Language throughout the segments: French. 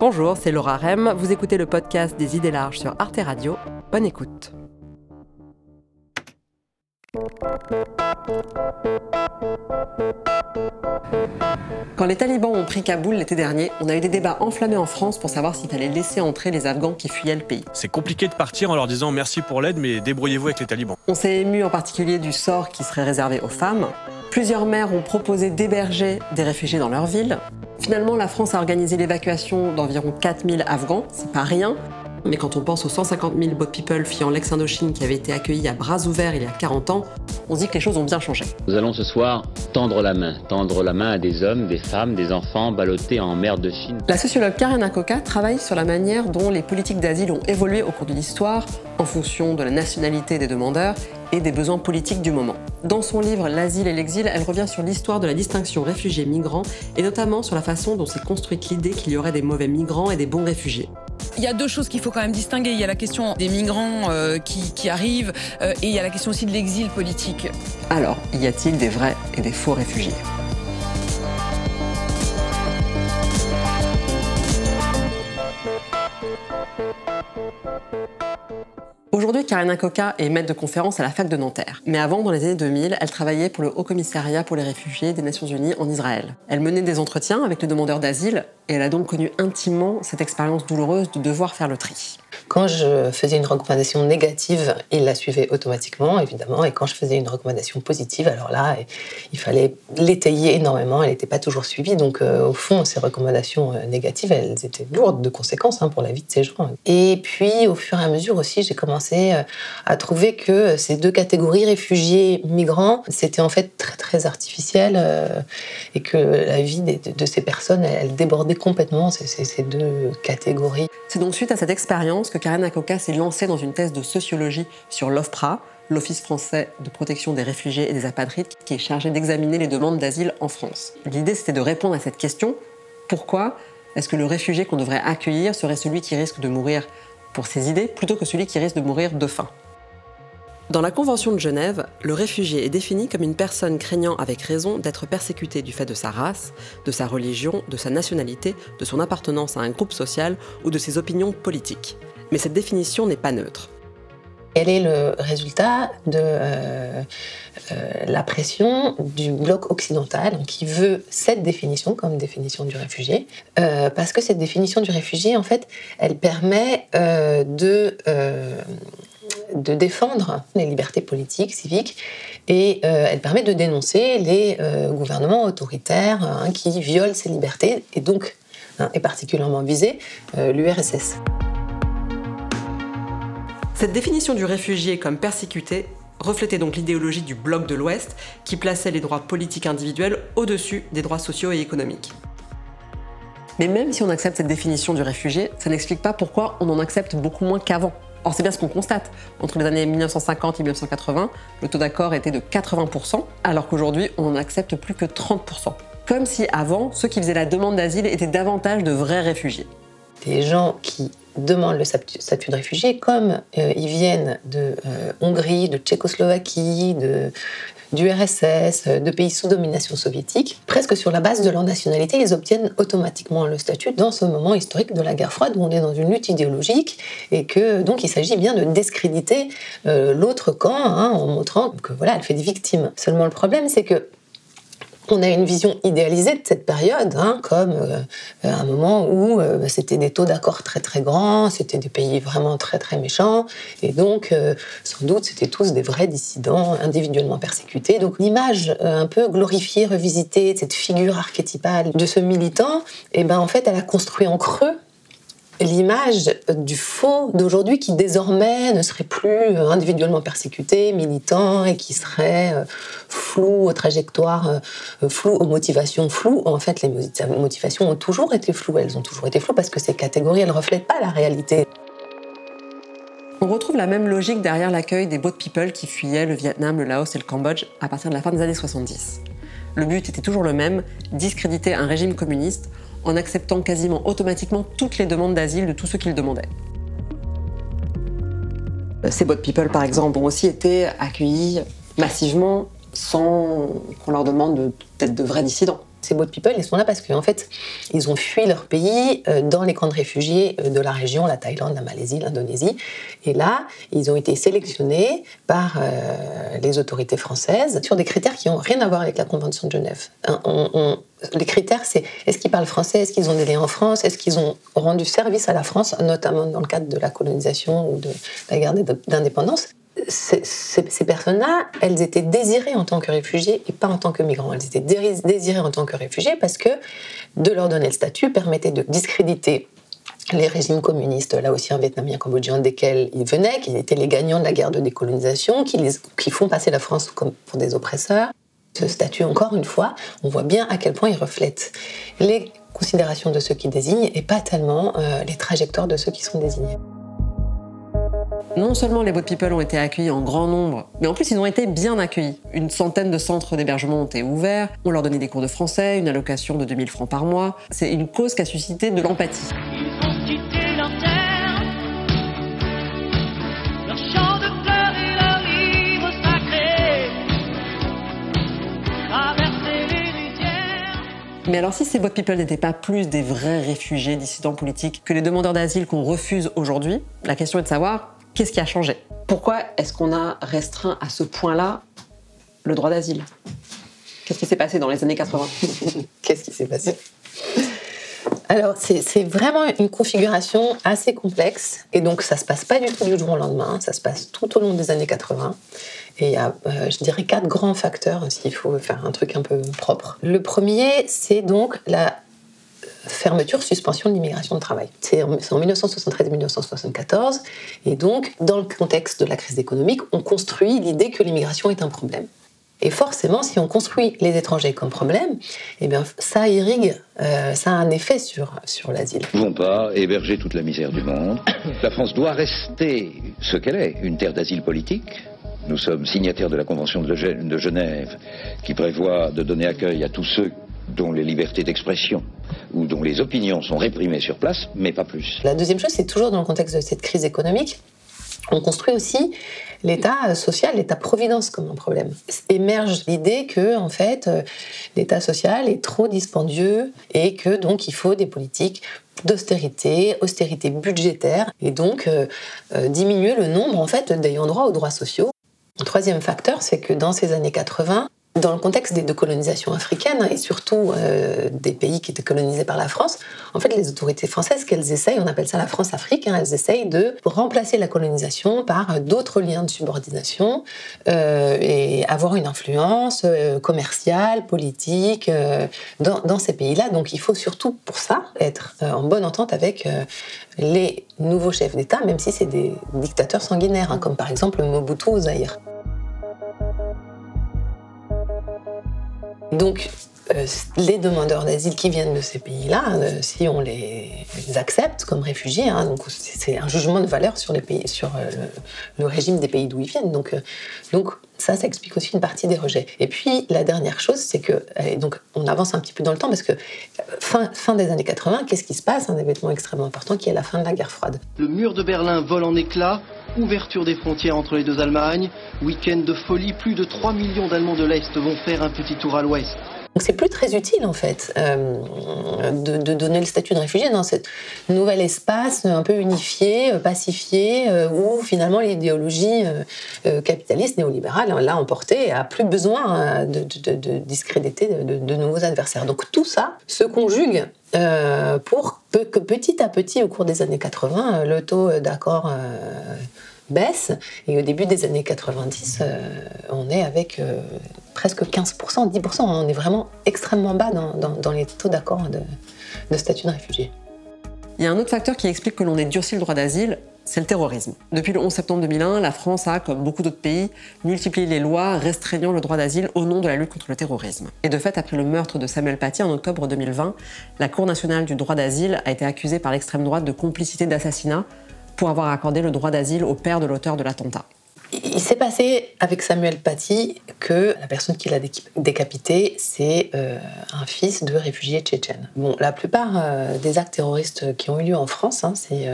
Bonjour, c'est Laura Rem. Vous écoutez le podcast des idées larges sur Arte Radio. Bonne écoute. Quand les talibans ont pris Kaboul l'été dernier, on a eu des débats enflammés en France pour savoir s'il fallait laisser entrer les Afghans qui fuyaient le pays. C'est compliqué de partir en leur disant merci pour l'aide, mais débrouillez-vous avec les talibans. On s'est ému en particulier du sort qui serait réservé aux femmes. Plusieurs maires ont proposé d'héberger des réfugiés dans leur ville. Finalement, la France a organisé l'évacuation d'environ 4000 Afghans, c'est pas rien. Mais quand on pense aux 150 000 boat people fuyant l'ex-Indochine qui avaient été accueillis à bras ouverts il y a 40 ans, on se dit que les choses ont bien changé. Nous allons ce soir tendre la main, tendre la main à des hommes, des femmes, des enfants ballottés en mer de Chine. La sociologue Karen Akoka travaille sur la manière dont les politiques d'asile ont évolué au cours de l'histoire en fonction de la nationalité des demandeurs et des besoins politiques du moment. Dans son livre L'asile et l'exil, elle revient sur l'histoire de la distinction réfugiés-migrants et notamment sur la façon dont s'est construite l'idée qu'il y aurait des mauvais migrants et des bons réfugiés. Il y a deux choses qu'il faut quand même distinguer. Il y a la question des migrants euh, qui, arrivent euh, et il y a la question aussi de l'exil politique. Alors, y a-t-il des vrais et des faux réfugiés? Aujourd'hui, Karina Coca est maître de conférence à la fac de Nanterre. Mais avant, dans les années 2000, elle travaillait pour le Haut Commissariat pour les réfugiés des Nations Unies en Israël. Elle menait des entretiens avec les demandeurs d'asile et elle a donc connu intimement cette expérience douloureuse de devoir faire le tri. Quand je faisais une recommandation négative, il la suivait automatiquement, évidemment. Et quand je faisais une recommandation positive, alors là, il fallait l'étayer énormément. Elle n'était pas toujours suivie. Donc, euh, au fond, ces recommandations euh, négatives, elles étaient lourdes de conséquences hein, pour la vie de ces gens. Et puis, au fur et à mesure aussi, j'ai commencé euh, à trouver que ces deux catégories, réfugiés, migrants, c'était en fait très, très artificiel et que la vie de, ces personnes, elle, débordait complètement ces, ces deux catégories. C'est donc suite à cette expérience que Karen Akoka s'est lancée dans une thèse de sociologie sur l'OFPRA, l'Office français de protection des réfugiés et des apatrides, qui est chargé d'examiner les demandes d'asile en France. L'idée, c'était de répondre à cette question pourquoi est-ce que le réfugié qu'on devrait accueillir serait celui qui risque de mourir pour ses idées plutôt que celui qui risque de mourir de faim? Dans la Convention de Genève, le réfugié est défini comme une personne craignant avec raison d'être persécutée du fait de sa race, de sa religion, de sa nationalité, de son appartenance à un groupe social ou de ses opinions politiques. Mais cette définition n'est pas neutre. Quel est le résultat de euh, euh, la pression du bloc occidental qui veut cette définition comme définition du réfugié? Euh, Parce que cette définition du réfugié, en fait, elle permet de défendre les libertés politiques, civiques, et elle permet de dénoncer les gouvernements autoritaires hein, qui violent ces libertés, et donc hein, est particulièrement visé euh, l'URSS. Cette définition du réfugié comme persécuté reflétait donc l'idéologie du bloc de l'Ouest qui plaçait les droits politiques individuels au-dessus des droits sociaux et économiques. Mais même si on accepte cette définition du réfugié, ça n'explique pas pourquoi on en accepte beaucoup moins qu'avant. Or, c'est bien ce qu'on constate. Entre les années 1950 et 1980, le taux d'accord était de 80%, alors qu'aujourd'hui, on n'en accepte plus que 30%. Comme si avant, ceux qui faisaient la demande d'asile étaient davantage de vrais réfugiés. Des gens qui demandent le statut de réfugié, comme euh, ils viennent de euh, Hongrie, de Tchécoslovaquie, de du RSS, de pays sous domination soviétique, presque sur la base de leur nationalité, ils obtiennent automatiquement le statut dans ce moment historique de la guerre froide où on est dans une lutte idéologique et que donc il s'agit bien de discréditer euh, l'autre camp hein, en montrant que voilà, elle fait des victimes. Seulement le problème, c'est que on a une vision idéalisée de cette période, hein, comme euh, un moment où euh, c'était des taux d'accord très très grands, c'était des pays vraiment très très méchants, et donc euh, sans doute c'était tous des vrais dissidents individuellement persécutés. Donc l'image un peu glorifiée, revisitée cette figure archétypale de ce militant, et eh ben en fait elle a construit en creux l'image du faux d'aujourd'hui qui désormais ne serait plus euh, individuellement persécuté, militant et qui serait euh, flou aux trajectoires euh, floues, aux motivations floues. En fait, les motivations ont toujours été floues, elles ont toujours été floues parce que ces catégories, ne reflètent pas la réalité. On retrouve la même logique derrière l'accueil des boat people qui fuyaient le Vietnam, le Laos et le Cambodge à partir de la fin des années 70. Le but était toujours le même, discréditer un régime communiste en acceptant quasiment automatiquement toutes les demandes d'asile de tous ceux qui le demandaient. Ces boat people, par exemple, ont aussi été accueillis massivement sans qu'on leur demande d'être de vrais dissidents. Ces boat people, ils sont là parce qu'en fait, ils ont fui leur pays euh, dans les camps de réfugiés euh, de la région, la Thaïlande, la Malaisie, l'Indonésie. Et là, ils ont été sélectionnés par euh, les autorités françaises sur des critères qui n'ont rien à voir avec la Convention de Genève. les critères, c'est est-ce qu'ils parlent français, est-ce qu'ils ont des liens en France, est-ce qu'ils ont rendu service à la France, notamment dans le cadre de la colonisation ou de la guerre d'indépendance ces, personnes-là, elles étaient désirées en tant que réfugiés et pas en tant que migrants. Elles étaient désirées en tant que réfugiés parce que de leur donner le statut permettait de discréditer les régimes communistes, là aussi en Vietnam et en Cambodge, desquels ils venaient, qui étaient les gagnants de la guerre de décolonisation, qui, qui font passer la France comme pour des oppresseurs. Ce statut, encore une fois, on voit bien à quel point il reflète les considérations de ceux qui désignent et pas tellement euh, les trajectoires de ceux qui sont désignés. Non seulement les Boat People ont été accueillis en grand nombre, mais en plus ils ont été bien accueillis. Une centaine de centres d'hébergement ont été ouverts, on leur donnait des cours de français, une allocation de 2000 francs par mois. C'est une cause qui a suscité de l'empathie. Mais alors si ces boat people n'étaient pas plus des vrais réfugiés, dissidents politiques que les demandeurs d'asile qu'on refuse aujourd'hui, la question est de savoir Qu'est-ce qui a changé? Pourquoi est-ce qu'on a restreint à ce point-là le droit d'asile? Qu'est-ce qui s'est passé dans les années 80 Qu'est-ce qui s'est passé? Alors, c'est vraiment une configuration assez complexe. Et donc, ça ne se passe pas du tout du jour au lendemain. Ça se passe tout au long des années 80. Et il y a, euh, je dirais, quatre grands facteurs s'il faut faire un truc un peu propre. Le premier, c'est donc la fermeture, suspension de l'immigration de travail. C'est en 1973-1974. Et donc, dans le contexte de la crise économique, on construit l'idée que l'immigration est un problème. Et forcément, si on construit les étrangers comme problème, eh bien, ça irrigue, euh, ça a un effet sur, sur l'asile. Nous ne pouvons pas héberger toute la misère du monde. La France doit rester ce qu'elle est, une terre d'asile politique. Nous sommes signataires de la Convention de Genève qui prévoit de donner accueil à tous ceux dont les libertés d'expression ou dont les opinions sont réprimées sur place, mais pas plus. La deuxième chose, c'est toujours dans le contexte de cette crise économique, on construit aussi l'État social, l'État-providence comme un problème. Émerge l'idée que, en fait, euh, l'État social est trop dispendieux et que donc il faut des politiques d'austérité, austérité budgétaire, et donc euh, euh, diminuer le nombre en fait d'ayant droit aux droits sociaux. Troisième facteur, c'est que dans ces années 80, dans le contexte des colonisations africaines et surtout euh, des pays qui étaient colonisés par la France, en fait, les autorités françaises, qu'elles essayent, on appelle ça la France-Afrique, hein, elles essayent de remplacer la colonisation par d'autres liens de subordination euh, et avoir une influence euh, commerciale, politique dans, dans, ces pays-là. Donc, il faut surtout pour ça être en bonne entente avec les nouveaux chefs d'État, même si c'est des dictateurs sanguinaires, hein, comme par exemple Mobutu au Zaïre. Donc, les demandeurs d'asile qui viennent de ces pays-là, euh, si on les, accepte comme réfugiés, hein, donc c'est un jugement de valeur sur, les pays, sur euh, le, régime des pays d'où ils viennent. Donc, ça, ça explique aussi une partie des rejets. Et puis la dernière chose, c'est que donc on avance un petit peu dans le temps parce que fin, fin des années 80, qu'est-ce qui se passe? Un événement extrêmement important qui est la fin de la guerre froide. Le mur de Berlin vole en éclats. Ouverture des frontières entre les deux Allemagnes, week-end de folie, plus de 3 millions d'Allemands de l'Est vont faire un petit tour à l'Ouest. Donc c'est plus très utile en fait euh, de, donner le statut de réfugié dans ce nouvel espace un peu unifié, euh, pacifié, euh, où finalement l'idéologie capitaliste néolibérale l'a emporté et a plus besoin de, discréditer de, nouveaux adversaires. Donc tout ça se conjugue pour que petit à petit, au cours des années 80, le taux d'accord baisse. Et au début des années 90, on est avec presque 15%, 10%. On est vraiment extrêmement bas dans, les taux d'accord de, statut de réfugié. Il y a un autre facteur qui explique que l'on ait durci le droit d'asile, c'est le terrorisme. Depuis le 11 septembre 2001, la France a, comme beaucoup d'autres pays, multiplié les lois restreignant le droit d'asile au nom de la lutte contre le terrorisme. Et de fait, après le meurtre de Samuel Paty en octobre 2020, la Cour nationale du droit d'asile a été accusée par l'extrême droite de complicité d'assassinat pour avoir accordé le droit d'asile au père de l'auteur de l'attentat. Il s'est passé avec Samuel Paty que la personne qui l'a décapité, c'est euh, un fils de réfugiés tchétchènes. Bon, la plupart euh, des actes terroristes qui ont eu lieu en France, hein, ces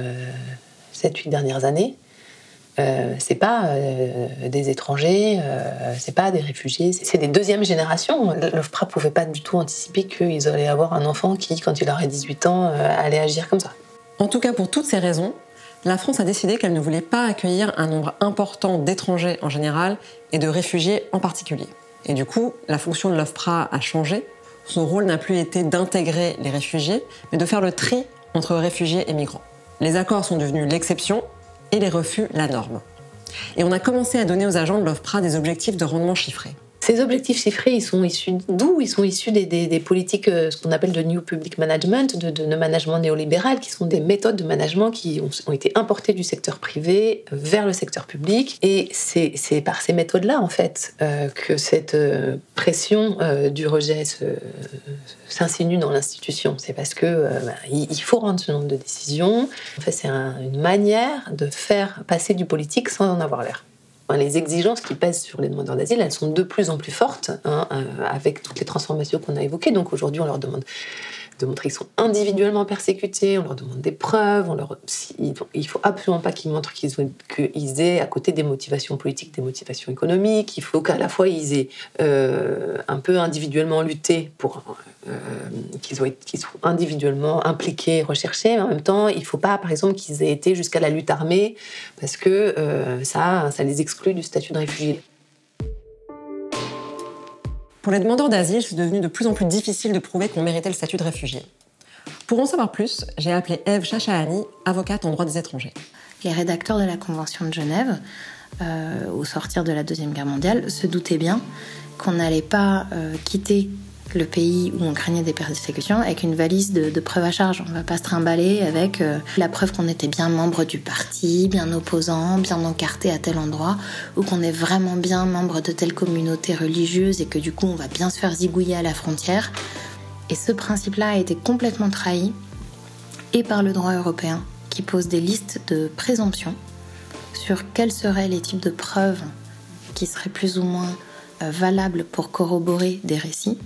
7-8 euh, dernières années, euh, c'est pas des étrangers, c'est pas des réfugiés, c'est des deuxième génération. L'OFPRA pouvait pas du tout anticiper qu'ils allaient avoir un enfant qui, quand il aurait 18 ans, allait agir comme ça. En tout cas, pour toutes ces raisons, la France a décidé qu'elle ne voulait pas accueillir un nombre important d'étrangers en général et de réfugiés en particulier. Et du coup, la fonction de l'OFPRA a changé. Son rôle n'a plus été d'intégrer les réfugiés, mais de faire le tri entre réfugiés et migrants. Les accords sont devenus l'exception et les refus la norme. Et on a commencé à donner aux agents de l'OFPRA des objectifs de rendement chiffrés. Ces objectifs chiffrés, ils sont issus d'où? Ils sont issus des, politiques, euh, ce qu'on appelle de New Public Management, de, management néolibéral, qui sont des méthodes de management qui ont, été importées du secteur privé vers le secteur public. Et c'est par ces méthodes-là, en fait, euh, que cette euh, pression du rejet s'insinue dans l'institution. C'est parce que bah, il faut rendre ce nombre de décisions. En fait, c'est une manière de faire passer du politique sans en avoir l'air les exigences qui pèsent sur les demandeurs d'asile, elles sont de plus en plus fortes hein, euh, avec toutes les transformations qu'on a évoquées. Donc aujourd'hui, on leur demande de montrer qu'ils sont individuellement persécutés, on leur demande des preuves, on leur, il faut absolument pas qu'ils montrent qu'ils aient à côté des motivations politiques, des motivations économiques, il faut qu'à la fois ils aient euh, un peu individuellement lutté pour euh, qu'ils soient individuellement impliqués, recherchés, mais en même temps il ne faut pas par exemple qu'ils aient été jusqu'à la lutte armée parce que euh, ça, ça les exclut du statut de réfugié. Pour les demandeurs d'asile, c'est devenu de plus en plus difficile de prouver qu'on méritait le statut de réfugié. Pour en savoir plus, j'ai appelé Eve Chachahani, avocate en droit des étrangers. Les rédacteurs de la Convention de Genève, euh, au sortir de la Deuxième Guerre mondiale, se doutaient bien qu'on n'allait pas euh, quitter le pays où on craignait des persécutions avec une valise de, preuves à charge. On ne va pas se trimballer avec euh, la preuve qu'on était bien membre du parti, bien opposant, bien encarté à tel endroit, ou qu'on est vraiment bien membre de telle communauté religieuse et que du coup on va bien se faire zigouiller à la frontière. Et ce principe-là a été complètement trahi et par le droit européen qui pose des listes de présomption sur quels seraient les types de preuves qui seraient plus ou moins euh, valables pour corroborer des récits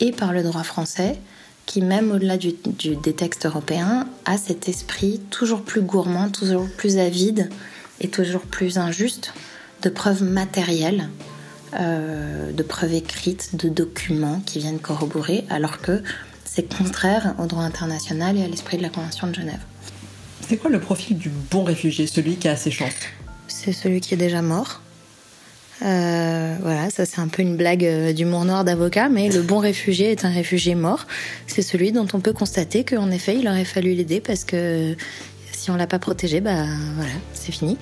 et par le droit français, qui même au-delà du, des textes européens, a cet esprit toujours plus gourmand, toujours plus avide et toujours plus injuste de preuves matérielles, euh, de preuves écrites, de documents qui viennent corroborer, alors que c'est contraire au droit international et à l'esprit de la Convention de Genève. C'est quoi le profil du bon réfugié, celui qui a ses chances? C'est celui qui est déjà mort, euh, voilà, ça c'est un peu une blague euh, d'humour noir d'avocat, mais le bon réfugié est un réfugié mort. C'est celui dont on peut constater qu'en effet, il aurait fallu l'aider parce que si on l'a pas protégé, bah voilà, c'est fini.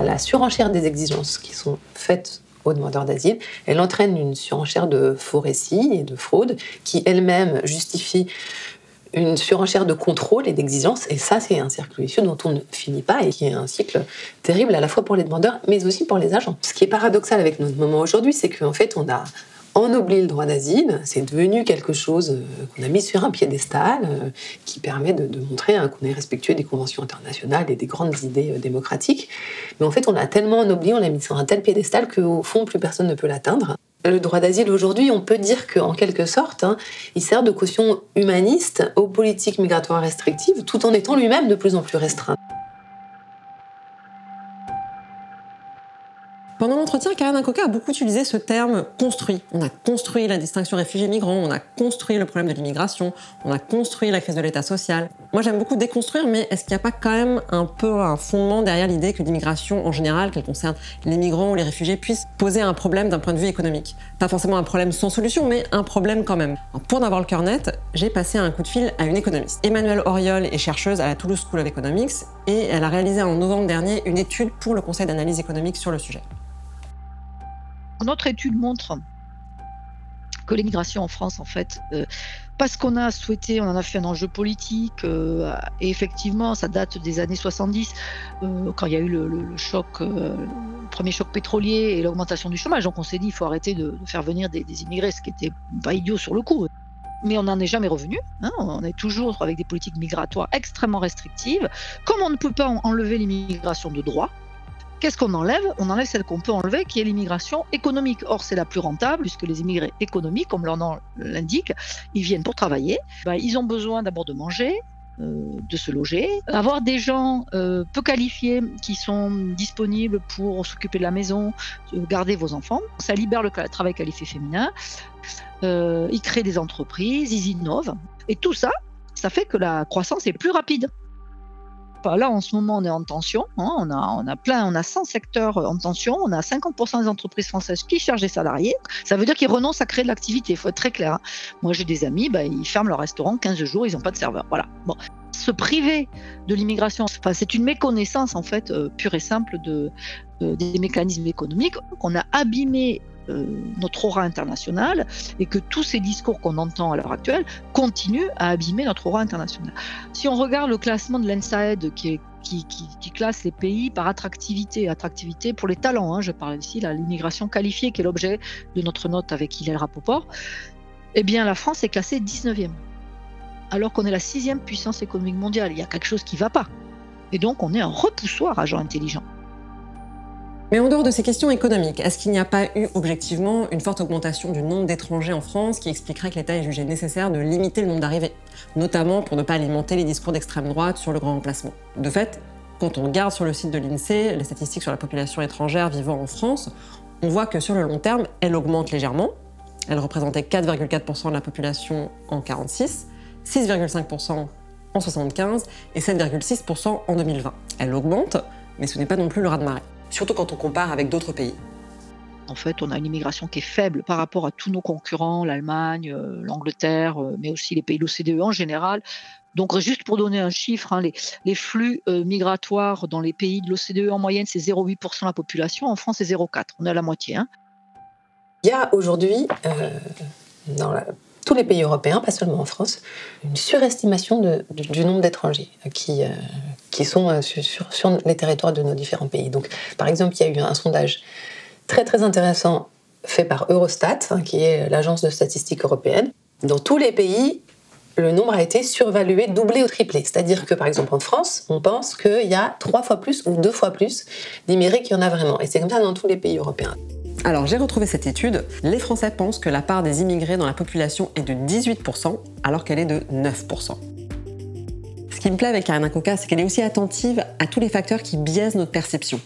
La surenchère des exigences qui sont faites aux demandeurs d'asile, elle entraîne une surenchère de faux récits et de fraudes qui elle-même justifie une surenchère de contrôle et d'exigence. Et ça, c'est un cercle vicieux dont on ne finit pas et qui est un cycle terrible à la fois pour les demandeurs, mais aussi pour les agents. Ce qui est paradoxal avec notre moment aujourd'hui, c'est qu'en fait, on a ennobli le droit d'asile. C'est devenu quelque chose euh, qu'on a mis sur un piédestal euh, qui permet de, montrer hein, qu'on est respectueux des conventions internationales et des grandes idées euh, démocratiques. Mais en fait, on a tellement ennobli, on l'a mis sur un tel piédestal qu'au fond, plus personne ne peut l'atteindre. Le droit d'asile aujourd'hui, on peut dire qu'en quelque sorte, hein, il sert de caution humaniste aux politiques migratoires restrictives, tout en étant lui-même de plus en plus restreint. Pendant l'entretien, Karen Coca a beaucoup utilisé ce terme construit. On a construit la distinction réfugiés-migrants, on a construit le problème de l'immigration, on a construit la crise de l'État social. Moi, j'aime beaucoup déconstruire, mais est-ce qu'il n'y a pas quand même un peu un fondement derrière l'idée que l'immigration en général, qu'elle concerne les migrants ou les réfugiés, puisse poser un problème d'un point de vue économique? Pas forcément un problème sans solution, mais un problème quand même. pour n'avoir le cœur net, j'ai passé un coup de fil à une économiste. Emmanuelle Oriol est chercheuse à la Toulouse School of Economics et elle a réalisé en novembre dernier une étude pour le Conseil d'analyse économique sur le sujet. Notre étude montre que l'immigration en France, en fait, euh, parce qu'on a souhaité, on en a fait un enjeu politique, euh, et effectivement, ça date des années 70, euh, quand il y a eu le, choc, le premier choc pétrolier et l'augmentation du chômage. Donc on s'est dit, il faut arrêter de, faire venir des, immigrés, ce qui était pas idiot sur le coup. Mais on n'en est jamais revenu. Hein. on est toujours avec des politiques migratoires extrêmement restrictives. Comme on ne peut pas enlever l'immigration de droit, Qu'est-ce qu'on enlève? On enlève celle qu'on peut enlever, qui est l'immigration économique. Or, c'est la plus rentable, puisque les immigrés économiques, comme leur nom l'indique, ils viennent pour travailler. Ben, ils ont besoin d'abord de manger, de se loger, avoir des gens peu qualifiés qui sont disponibles pour s'occuper de la maison, garder vos enfants. Ça libère le travail qualifié féminin. ils créent des entreprises, ils innovent. Et tout ça, ça fait que la croissance est plus rapide. Là, en ce moment, on est en tension. Hein. on, a, on a plein, on a 100 secteurs en tension. On a 50% des entreprises françaises qui cherchent des salariés. Ça veut dire qu'ils renoncent à créer de l'activité. Il faut être très clair. Hein. Moi, j'ai des amis, bah, ils ferment leur restaurant 15 jours, ils n'ont pas de serveur. Voilà. Bon. Se priver de l'immigration, enfin, c'est une méconnaissance en fait euh, pure et simple de, euh, des mécanismes économiques. qu'on a abîmé euh, notre aura internationale et que tous ces discours qu'on entend à l'heure actuelle continuent à abîmer notre aura internationale. Si on regarde le classement de l'ENSAED qui, classe les pays par attractivité, attractivité pour les talents, hein, je parle ici de l'immigration qualifiée qui est l'objet de notre note avec Hillel Rapoport, eh bien la France est classée 19e, alors qu'on est la sixième puissance économique mondiale. Il y a quelque chose qui ne va pas. Et donc on est un repoussoir à gens intelligents. Mais en dehors de ces questions économiques, est-ce qu'il n'y a pas eu objectivement une forte augmentation du nombre d'étrangers en France qui expliquerait que l'État ait jugé nécessaire de limiter le nombre d'arrivées, notamment pour ne pas alimenter les discours d'extrême droite sur le grand remplacement? De fait, quand on regarde sur le site de l'INSEE les statistiques sur la population étrangère vivant en France, on voit que sur le long terme, elle augmente légèrement. Elle représentait 4,4% de la population en 46, 6,5% en 75 et 7,6% en 2020. Elle augmente, mais ce n'est pas non plus le raz-de-marée surtout quand on compare avec d'autres pays. En fait, on a une immigration qui est faible par rapport à tous nos concurrents, l'Allemagne, euh, l'Angleterre, euh, mais aussi les pays de l'OCDE en général. Donc, juste pour donner un chiffre, hein, les, flux euh, migratoires dans les pays de l'OCDE en moyenne, c'est 0,8% de la population. En France, c'est 0,4%. On est à la moitié. Hein. Il y a aujourd'hui, dans tous les pays européens, pas seulement en France, une surestimation du nombre d'étrangers qui, qui sont euh, sur, les territoires de nos différents pays. Donc, par exemple, il y a eu un sondage très très intéressant fait par Eurostat, hein, qui est l'agence de statistiques européenne. Dans tous les pays, le nombre a été survalué, doublé ou triplé. C'est-à-dire que, par exemple, en France, on pense qu'il y a trois fois plus ou deux fois plus d'immigrés qu'il y en a vraiment. Et c'est comme ça dans tous les pays européens. Alors j'ai retrouvé cette étude. Les Français pensent que la part des immigrés dans la population est de 18%, alors qu'elle est de 9% qui me plaît avec Karina Coca, c'est qu'elle est aussi attentive à tous les facteurs qui biaisent notre perception.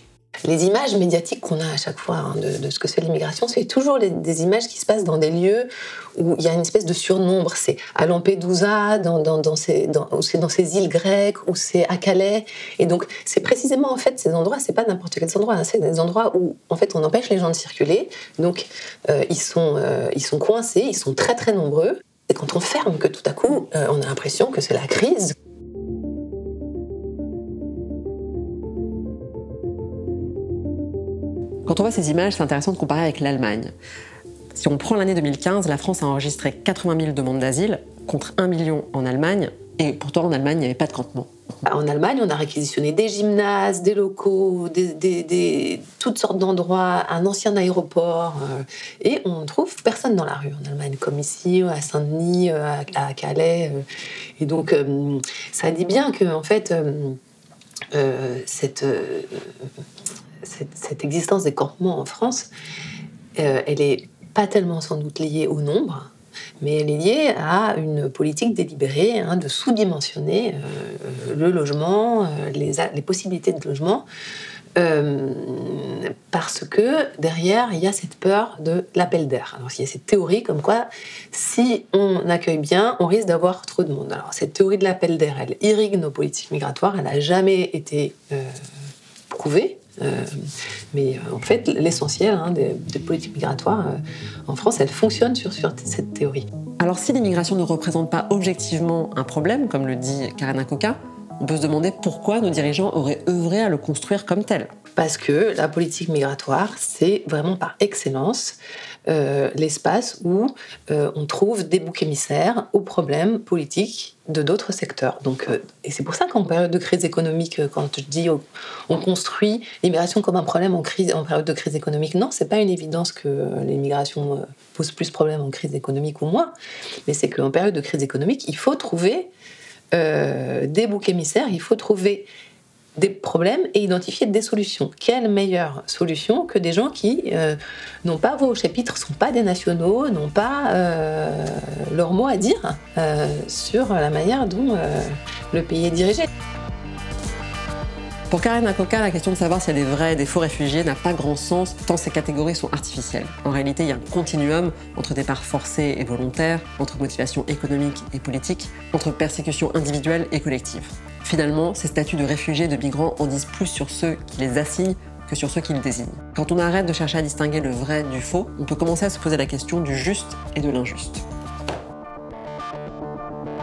Les images médiatiques qu'on a à chaque fois hein, de, ce que c'est l'immigration, c'est toujours des images qui se passent dans des lieux où il y a une espèce de surnombre. C'est à Lampedusa, dans, dans, ces, dans, c'est dans ces îles grecques, ou c'est à Calais. Et donc, c'est précisément en fait ces endroits, c'est pas n'importe quels endroits, hein, c'est des endroits où en fait on empêche les gens de circuler. Donc, euh, ils, sont, euh, ils sont coincés, ils sont très très nombreux. Et quand on ferme, que tout à coup, euh, on a l'impression que c'est la crise. Quand on voit ces images, c'est intéressant de comparer avec l'Allemagne. Si on prend l'année 2015, la France a enregistré 80 000 demandes d'asile contre 1 million en Allemagne, et pourtant en Allemagne, il n'y avait pas de campement. En Allemagne, on a réquisitionné des gymnases, des locaux, toutes sortes d'endroits, un ancien aéroport, euh, et on ne trouve personne dans la rue en Allemagne, comme ici, à Saint-Denis, euh, à, Calais. Euh. et donc, ça dit bien que, en fait, cette cette, existence des campements en France, euh, elle n'est pas tellement sans doute liée au nombre, mais elle est liée à une politique délibérée hein, de sous-dimensionner euh, le logement, euh, les, les, possibilités de logement, parce que derrière, il y a cette peur de l'appel d'air. Alors, il y a cette théorie comme quoi, si on accueille bien, on risque d'avoir trop de monde. Alors, cette théorie de l'appel d'air, elle irrigue nos politiques migratoires, elle n'a jamais été prouvée. Euh, mais euh, en fait, l'essentiel hein, des, politiques migratoires euh, en France, elles fonctionnent sur, sur cette théorie. Alors si l'immigration ne représente pas objectivement un problème, comme le dit Karen Coca, on peut se demander pourquoi nos dirigeants auraient œuvré à le construire comme tel. Parce que la politique migratoire, c'est vraiment par excellence euh, l'espace où euh, on trouve des boucs émissaires aux problèmes politiques de d'autres secteurs. Donc, euh, et c'est pour ça qu'en période de crise économique, quand je dis on construit l'immigration comme un problème en, crise, en période de crise économique, non, c'est pas une évidence que l'immigration pose plus de problèmes en crise économique ou moins, mais c'est qu'en période de crise économique, il faut trouver des boucs émissaires, il faut trouver des problèmes et identifier des solutions. Quelle meilleure solution que des gens qui euh, n'ont pas voix au chapitre, sont pas des nationaux, n'ont pas euh, leur mot à dire euh, sur la manière dont le pays est dirigé. Pour Karen Akoka, la question de savoir s'il y a des vrais et des faux réfugiés n'a pas grand sens tant ces catégories sont artificielles. En réalité, il y a un continuum entre départ forcé et volontaire, entre motivation économique et politique, entre persécution individuelle et collective. Finalement, ces statuts de réfugiés de migrants en disent plus sur ceux qui les assignent que sur ceux qui les désignent. Quand on arrête de chercher à distinguer le vrai du faux, on peut commencer à se poser la question du juste et de l'injuste.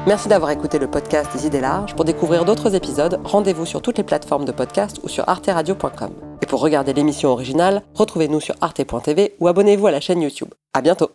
Merci d'avoir écouté le podcast des idées larges. Pour découvrir d'autres épisodes, rendez-vous sur toutes les plateformes de podcast ou sur arteradio.com. Et pour regarder l'émission originale, retrouvez-nous sur arte.tv ou abonnez-vous à la chaîne YouTube. À bientôt!